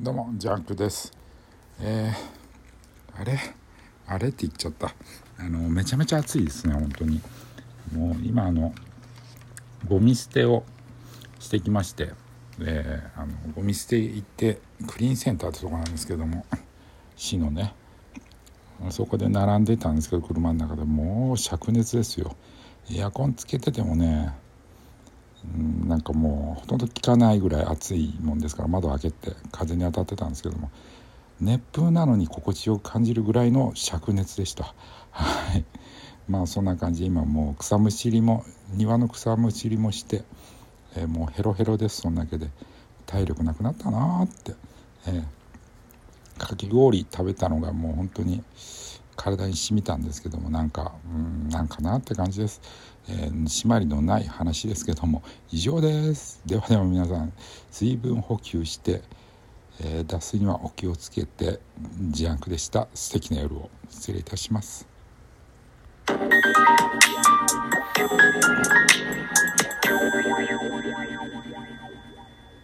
どうもジャンクです。えー、あれ？あれって言っちゃった。あのめちゃめちゃ暑いですね本当に。もう今あのゴミ捨てをしてきましてであのゴミ捨て行ってクリーンセンターってとこなんですけども市のねそこで並んでたんですけど車の中で。もう灼熱ですよ。エアコンつけててもねなんかもうほとんど効かないぐらい暑いもんですから窓開けて風に当たってたんですけども熱風なのに心地よく感じるぐらいの灼熱でした。はい。まあそんな感じ今もう草むしりも庭の草むしりもして、えー、もうヘロヘロですそんだけで。体力なくなったなーって、えー、かき氷食べたのがもう本当に体に染みたんですけどもなんかうんなんかなって感じです、えー、締まりのない話ですけども以上です。ではでは皆さん水分補給してえー、脱水にはお気をつけてジャンクでした。素敵な夜を。失礼いたします。Thank you.